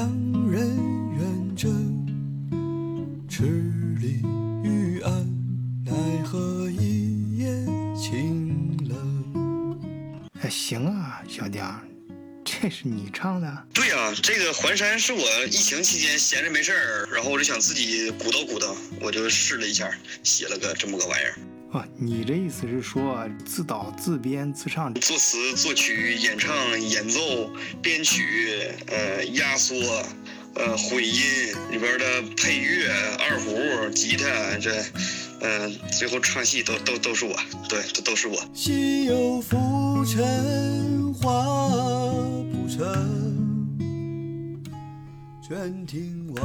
两人远征，池里玉案，奈何一夜清冷。哎，行啊，小丁，这是你唱的？对呀、这个环山是我疫情期间闲着没事儿，然后我就想自己鼓捣鼓捣，我就试了一下，写了个这么个玩意儿，哦，你这意思是说自导自编自唱？作词、作曲、演唱、演奏、编曲，呃，压缩，呃，混音里边的配乐、二胡、吉他，这，呃，最后唱戏都都都是我，对，这都是我。西有浮沉化不成，全听晚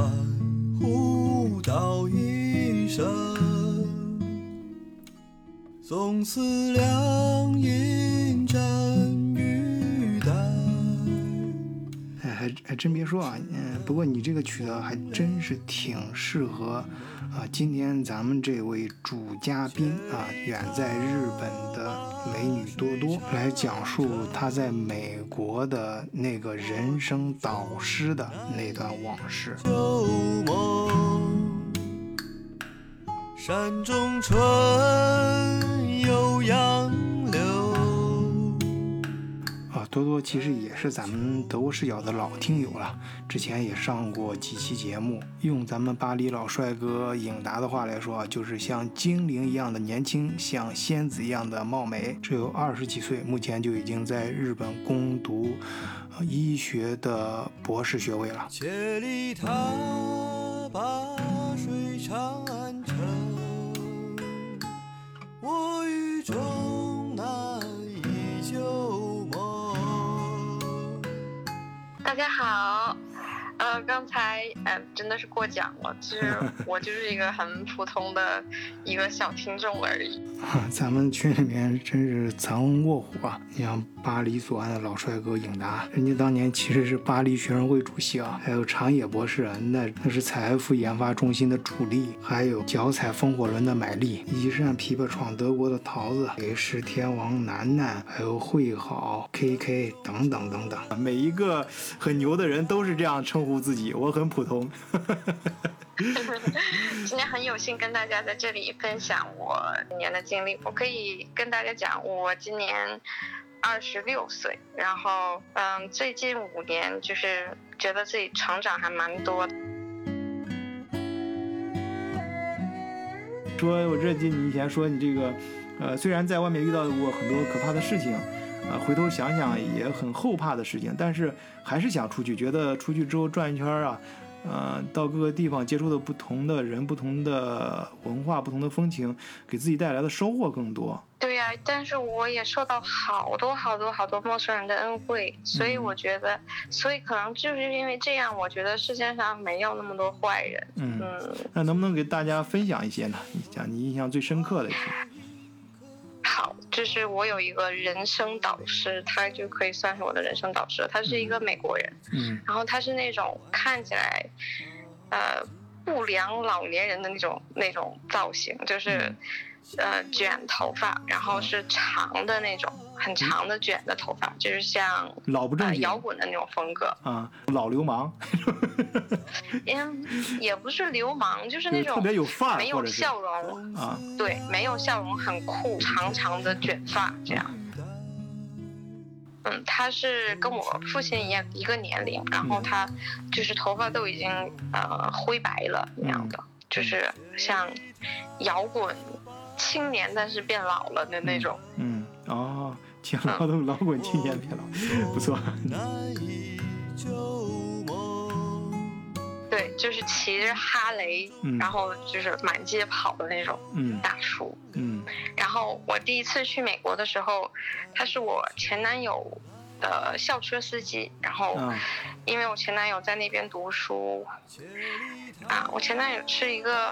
湖道一声。纵思量饮沾玉带。哎，还还真别说啊，嗯，不过你这个曲子还真是挺适合啊，今天咱们这位主嘉宾啊，远在日本的美女多多来讲述她在美国的那个人生导师的那段往事。山中春其实也是咱们德国视角的老听友了，之前也上过几期节目。用咱们巴黎老帅哥颖达的话来说，就是像精灵一样的年轻，像仙子一样的貌美，只有二十几岁，目前就已经在日本攻读医学的博士学位了。千里踏把水长安城，我与终大家好，呃，刚才呃真的是过奖了，其实 我就是一个很普通的一个小听众而已。咱们群里面真是藏龙卧虎啊！你像巴黎左岸的老帅哥颖达，人家当年其实是巴黎学生会主席啊，还有长野博士啊，那那是采埃孚研发中心的主力，还有脚踩风火轮的买力，一扇琵琶闯德国的桃子，给石天王楠楠，还有会好 KK 等等等等，每一个很牛的人都是这样称呼自己，我很普通。今天很有幸跟大家在这里分享我今年的经历。我可以跟大家讲，我今年二十六岁，然后嗯，最近五年就是觉得自己成长还蛮多的。说，我这记你以前说你这个，呃，虽然在外面遇到过很多可怕的事情，啊，回头想想也很后怕的事情，但是还是想出去，觉得出去之后转一圈啊，呃，到各个地方接触的不同的人、不同的文化、不同的风情，给自己带来的收获更多。对呀、但是我也受到好多好多好多陌生人的恩惠，所以我觉得，所以可能就是因为这样，我觉得世界上没有那么多坏人。嗯，嗯，那能不能给大家分享一些呢？你讲你印象最深刻的一些。好，就是我有一个人生导师，他就可以算是我的人生导师。他是一个美国人，嗯。然后他是那种看起来，呃，不良老年人的那种那种造型，就是，嗯。呃，卷头发，然后是长的那种，很长的卷的头发，就是像呃老不正经摇滚的那种风格。啊，老流氓，嗯，也不是流氓，就是那种特别有范儿没有笑容，啊，对，没有笑容，很酷，长长的卷发这样。嗯，他是跟我父亲一样一个年龄，然后他就是头发都已经呃灰白了那样的，就是像摇滚青年，但是变老了的那种。嗯，哦，挺老的老滚青年别老，不错。对，就是骑着哈雷，嗯然后就是满街跑的那种嗯大叔。嗯然后我第一次去美国的时候，他是我前男友的校车司机。然后啊因为我前男友在那边读书，啊，我前男友是一个，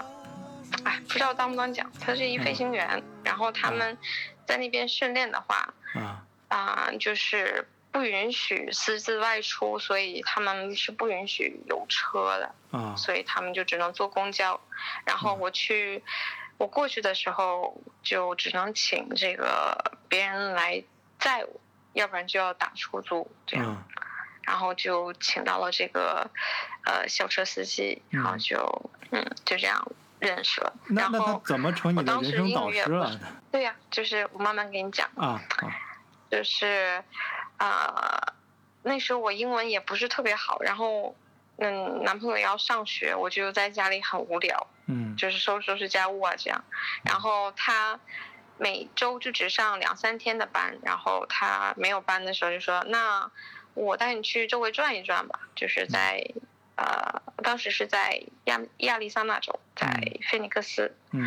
哎，不知道当不当讲，他是一飞行员。然后他们在那边训练的话，啊啊、就是不允许私自外出，所以他们是不允许有车的。啊所以他们就只能坐公交。然后我去我过去的时候就只能请这个别人来载我，要不然就要打出租这样。嗯然后就请到了这个呃校车司机，然后嗯就嗯就这样认识了。那那他然后怎么成你的我当时人生导师了？对呀、就是我慢慢给你讲。啊啊就是，呃，那时候我英文也不是特别好，然后，嗯，男朋友要上学，我就在家里很无聊，嗯就是收拾收拾家务啊这样。然后他每周就只上两三天的班，然后他没有班的时候就说：“那我带你去周围转一转吧。”就是在呃，当时是在亚亚利桑那州，在菲尼克斯，嗯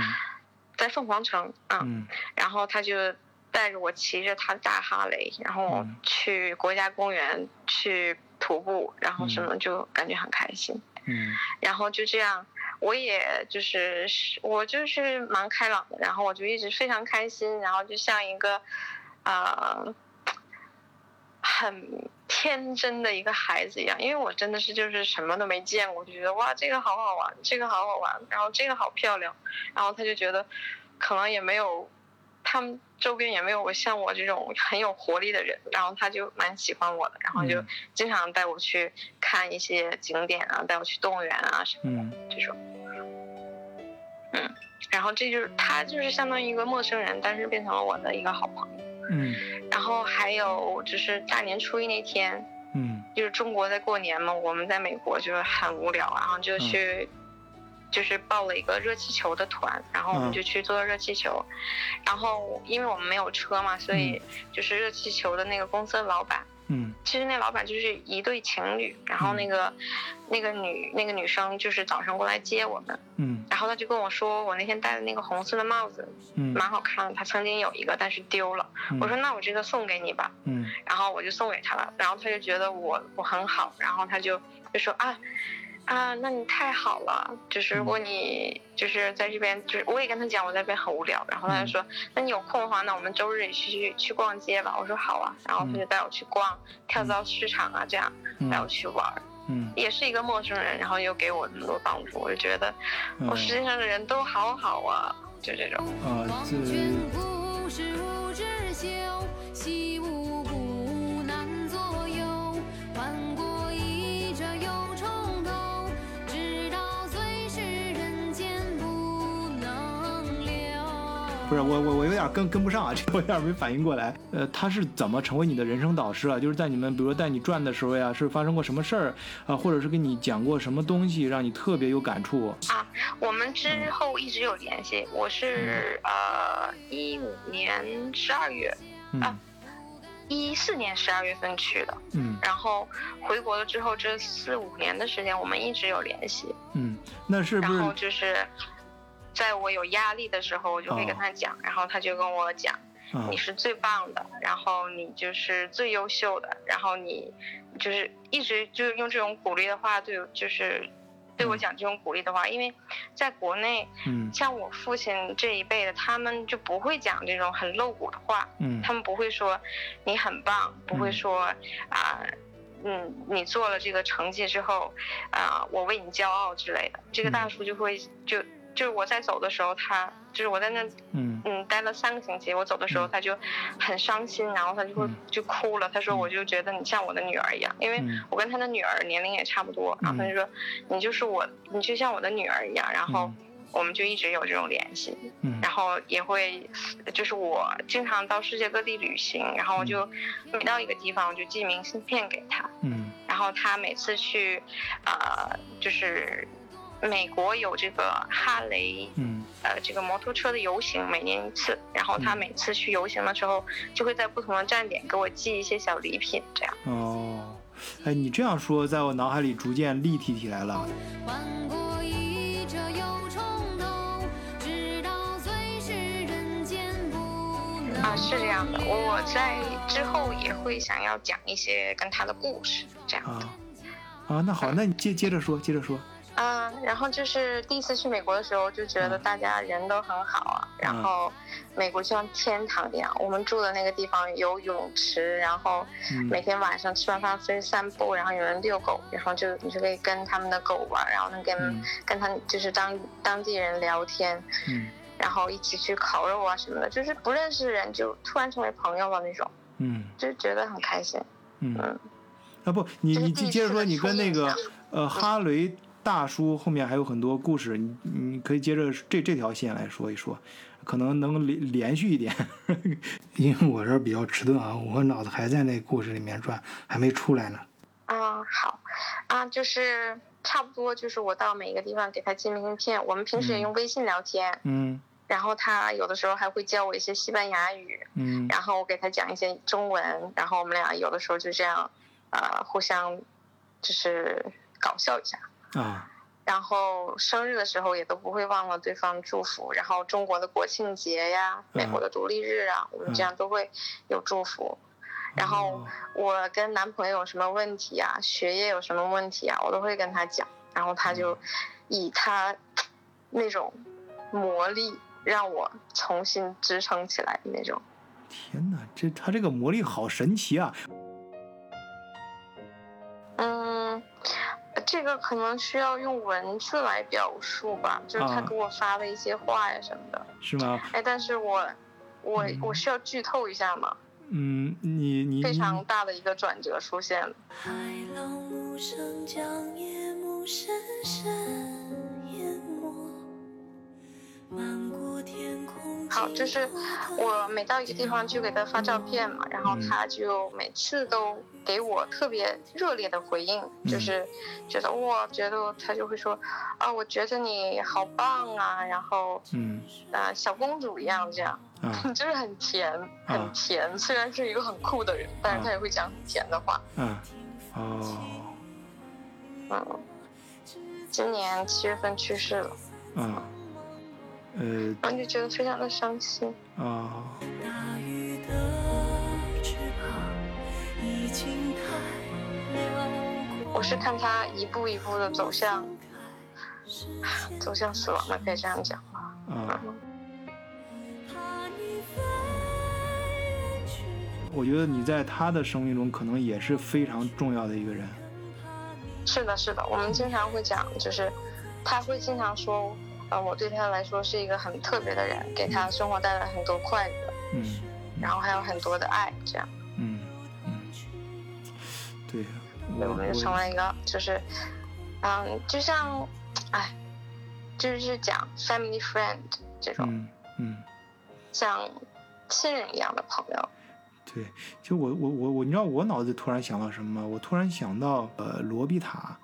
在凤凰城啊。嗯然后他就带着我骑着他的大哈雷，然后嗯。去国家公园去徒步，然后什么就感觉很开心。嗯。然后就这样，我也就是我就是蛮开朗的，然后我就一直非常开心，然后就像一个呃很天真的一个孩子一样，因为我真的是就是什么都没见过，就觉得哇这个好好玩，这个好好玩，然后这个好漂亮，然后他就觉得可能也没有他们周边也没有像我这种很有活力的人，然后他就蛮喜欢我的，然后就嗯。经常带我去看一些景点啊，带我去动物园啊什么嗯。这种。嗯，然后这就是他就是相当于一个陌生人，但是变成了我的一个好朋友。嗯。然后还有就是大年初一那天，嗯。就是中国在过年嘛，我们在美国就是很无聊，然后就去，就是报了一个热气球的团，然后我们嗯。就去坐热气球，然后因为我们没有车嘛，所以就是热气球的那个公司的老板，嗯。其实那老板就是一对情侣，然后那个、那个女那个女生就是早上过来接我们，嗯。然后他就跟我说我那天戴的那个红色的帽子嗯。蛮好看的，他曾经有一个但是丢了，嗯。我说那我这个送给你吧，嗯。然后我就送给他了，然后他就觉得我我很好，然后他就就说啊啊，那你太好了，就是如果你就是在这边，就是我也跟他讲我在这边很无聊，然后他就说，那你有空的话，那我们周日也去去逛街吧。我说好啊，然后他就带我去逛跳蚤市场啊，这样带我嗯去玩儿，嗯。也是一个陌生人，然后又给我那么多帮助，我就觉得我世界上的人都好好啊，就这种。啊不是我我我有点跟跟不上啊，这个我有点没反应过来。呃，他是怎么成为你的人生导师啊？就是在你们比如说带你转的时候呀，是发生过什么事儿啊，或者是跟你讲过什么东西让你特别有感触啊？我们之后一直有联系，我是呃一五年十二月，嗯啊一四年十二月份去的，嗯然后回国了之后这四五年的时间我们一直有联系，嗯，那是不然后是就是在我有压力的时候，我就会跟他讲，然后他就跟我讲，啊你是最棒的，然后你就是最优秀的，然后你就是一直就是用这种鼓励的话对，就是对我讲这种鼓励的话，因为在国内，嗯。像我父亲这一辈的，他们就不会讲这种很露骨的话，嗯。他们不会说你很棒，不会说啊。嗯，你做了这个成绩之后，啊、我为你骄傲之类的。这个大叔就会就就是我在走的时候，他就是我在那嗯嗯，待了三个星期。我走的时候，嗯他就很伤心，然后他就会嗯就哭了。他说：“嗯我就觉得你像我的女儿一样，因为嗯我跟他的女儿年龄也差不多。”然后他就说：“你就是我，你就像我的女儿一样。”然后我们就一直有这种联系，嗯然后也会就是我经常到世界各地旅行，然后我就每到一个地方我就寄明信片给他，嗯然后他每次去，呃，就是美国有这个哈雷。嗯呃，这个摩托车的游行每年一次，然后他嗯每次去游行的时候，就会在不同的站点给我寄一些小礼品，这样。哦，哎，你这样说，在我脑海里逐渐立体起来了。啊，是这样的，我在之后也会想要讲一些跟他的故事，这样。啊啊，那好，那你接接着说，接着说。嗯，然后就是第一次去美国的时候，就觉得嗯。大家人都很好啊，然嗯。后美国就像天堂一样。我们住的那个地方有泳池，然后嗯。每天晚上吃完饭出去散步，然后有人遛狗，然后就你就可以跟他们的狗玩，然后能跟、嗯。跟他就是当当地人聊天，嗯。然后一起去烤肉啊什么的，就是不认识的人就突然成为朋友了那种，嗯就觉得很开心。嗯。嗯，啊不，你你接着说，你跟那个呃哈雷大叔后面还有很多故事，你你可以接着这这条线来说一说，可能能连连续一点，因为我这比较迟钝啊，我脑子还在那故事里面转，还没出来呢。嗯，好，啊，就是差不多，就是我到每个地方给他寄明信片，我们平时也嗯用微信聊天，嗯然后他有的时候还会教我一些西班牙语，嗯然后我给他讲一些中文，然后我们俩有的时候就这样，呃，互相就是搞笑一下。啊然后生日的时候也都不会忘了对方祝福，然后中国的国庆节呀、美国的独立日啊，我们这样都会有祝福。然后哦我跟男朋友有什么问题啊，学业有什么问题啊，我都会跟他讲，然后他就以他那种魔力让我重新支撑起来的那种。天哪，这他这个魔力好神奇啊！这个可能需要用文字来表述吧，就是他啊给我发的一些话呀什么的。是吗？哎，但是我我嗯我需要剧透一下吗？嗯，你你非常大的一个转折出现了。海浪无声将夜幕深深淹没，漫过天空。好，就是我每到一个地方就给他发照片嘛，然后嗯。他就每次都给我特别热烈的回应，嗯。就是觉得哇，觉得他就会说啊，我觉得你好棒啊，然后嗯。呃小公主一样这样，啊。就是很甜，啊很甜。虽然是一个很酷的人，但是他也会讲很甜的话。啊哦。嗯，今年七月份去世了，啊呃然后就觉得非常的伤心。啊大雨的翅膀已经太。我是看他一步一步的走向走向死亡的，可以这样讲吧。啊！我觉得你在他的生命中可能也是非常重要的一个人。是的，是的，我们经常会讲，就是他会经常说，呃，我对他来说是一个很特别的人，给他生活带来很多快乐，嗯然后还有很多的爱，这样，嗯嗯，对，我们就成为一个，就是，嗯，就像，哎，就是讲 family friend 这种嗯嗯。像亲人一样的朋友。对，就我我我我，你知道我脑子突然想到什么吗？我突然想到呃罗比塔，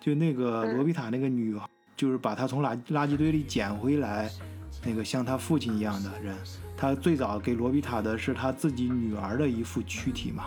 就那个嗯罗比塔那个女孩，就是把他从垃垃圾堆里捡回来，那个像他父亲一样的人。他最早给罗比塔的是他自己女儿的一副躯体嘛。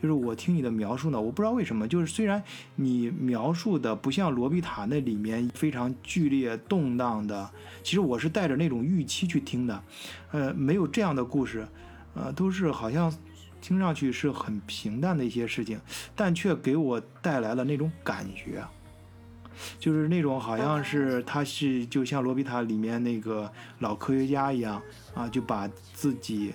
就是我听你的描述呢，我不知道为什么，就是虽然你描述的不像罗比塔那里面非常剧烈动荡的，其实我是带着那种预期去听的，呃，没有这样的故事，呃，都是好像听上去是很平淡的一些事情，但却给我带来了那种感觉，就是那种好像是他是就像罗比塔里面那个老科学家一样啊，就把自己。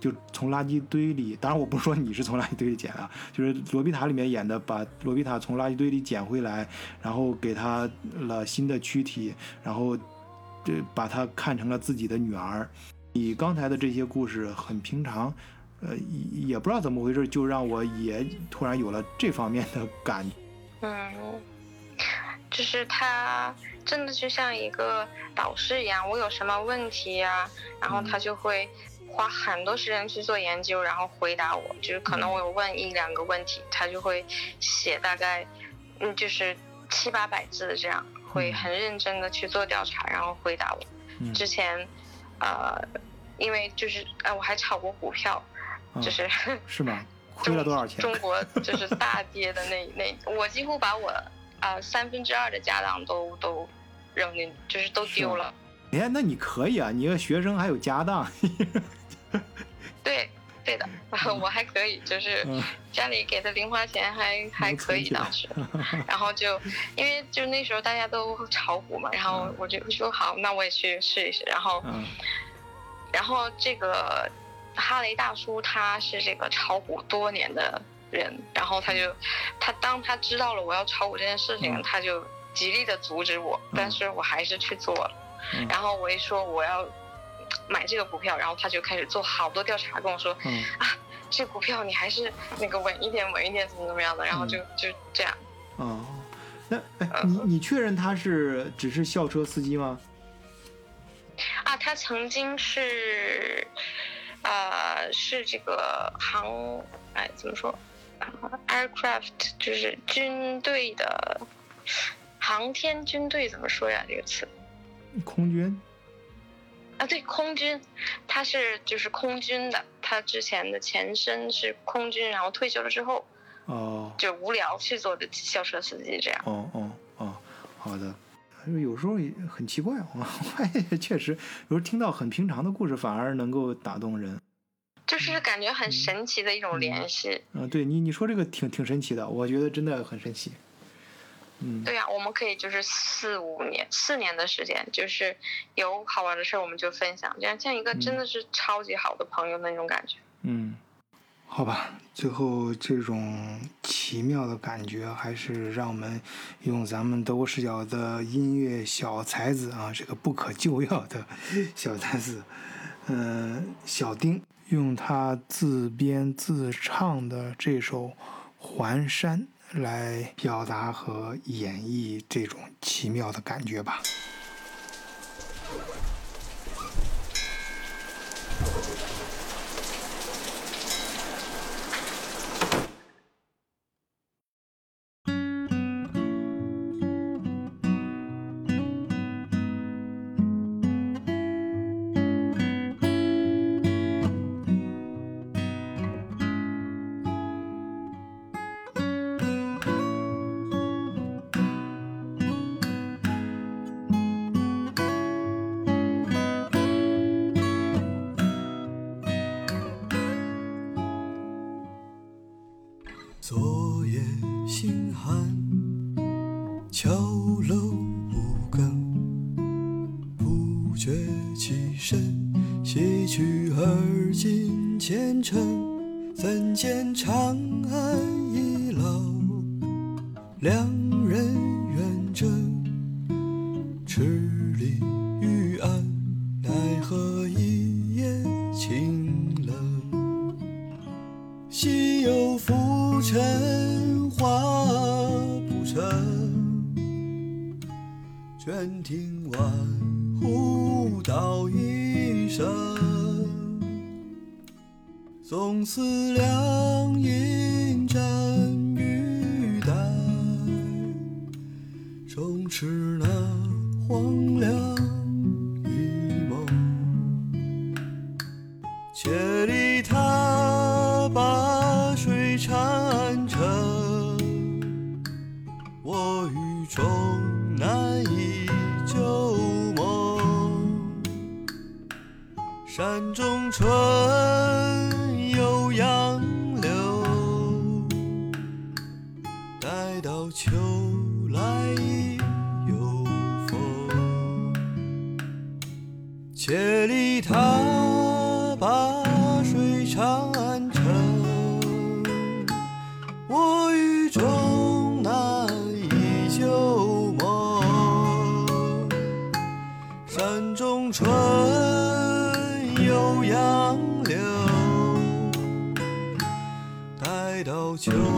就从垃圾堆里，当然我不是说你是从垃圾堆里捡的，就是罗比塔里面演的，把罗比塔从垃圾堆里捡回来，然后给他了新的躯体，然后这把他看成了自己的女儿。你刚才的这些故事很平常，呃，也不知道怎么回事，就让我也突然有了这方面的感觉。嗯，就是他真的就像一个导师一样，我有什么问题呀、然后他就会花很多时间去做研究，然后回答我。就是可能我有问一两个问题，他就会写大概，嗯，就是七八百字这样，会很认真的去做调查，然后回答我。嗯之前，呃，因为就是呃，我还炒过股票，嗯就是。是吗？亏了多少钱？中国就是大跌的那那，我几乎把我啊、呃三分之二的家当都都扔进，就是都丢了。哎，那你可以啊，你个学生还有家当。对，对的，我还可以，就是嗯家里给的零花钱还还可以当时。然后就因为就那时候大家都炒股嘛，然后我就说好，那我也去试一试。然后嗯然后这个哈雷大叔他是这个炒股多年的人，然后他就他当他知道了我要炒股这件事情，嗯他就极力的阻止我，但是我还是去做了。嗯然后我一说我要买这个股票，然后他就开始做好多调查，跟我说嗯这股票你还是那个稳一点，稳一点，怎么怎么样的，然后就就这样。哦，那哎，你你确认他是只是校车司机吗？啊，他曾经是，呃，是这个航，哎，怎么说、啊、？aircraft 就是军队的航天军队怎么说呀？这个词空军？啊，对，空军，他是就是空军的，他之前的前身是空军，然后退休了之后哦就无聊去做的校车司机这样。哦哦哦，好的。有时候也很奇怪啊，我也确实有时候听到很平常的故事，反而能够打动人。就是感觉很神奇的一种联系。嗯，对你你说这个挺挺神奇的，我觉得真的很神奇。嗯，对呀、我们可以就是四五年、四年的时间，就是有好玩的事儿我们就分享，这样像一个真的是超级好的朋友那种感觉。嗯，好吧，最后这种奇妙的感觉，还是让我们用咱们德国视角的音乐小才子啊，这个不可救药的小才子，嗯、小丁，用他自编自唱的这首《环山》来表达和演绎这种奇妙的感觉吧。心寒，桥楼五更，不觉起身，西去而今前程，怎见长安已老，两思量饮盏玉带，终持那荒凉待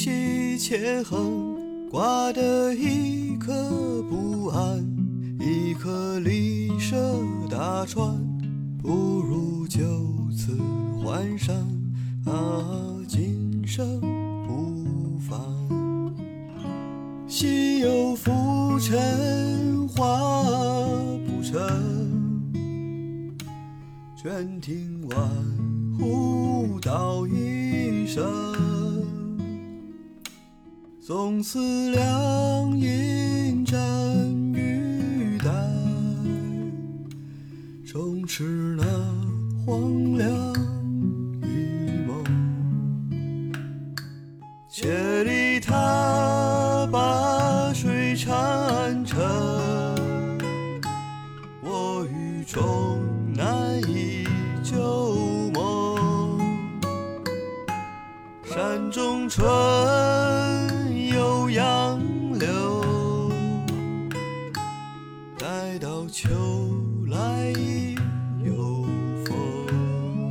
间隙切横，挂得一颗不安，一颗离舍大川，不如就此还山，啊，今生不凡。西有浮沉花不成，卷亭晚，忽道一声。纵思量，饮蘸玉带，重持那荒凉。秋来有风。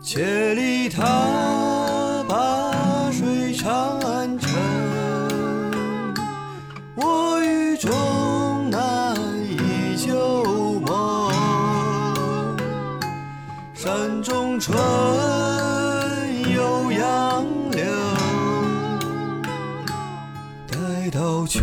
千里踏灞水长安城，我与终南忆旧梦。山中春，有杨柳，待到秋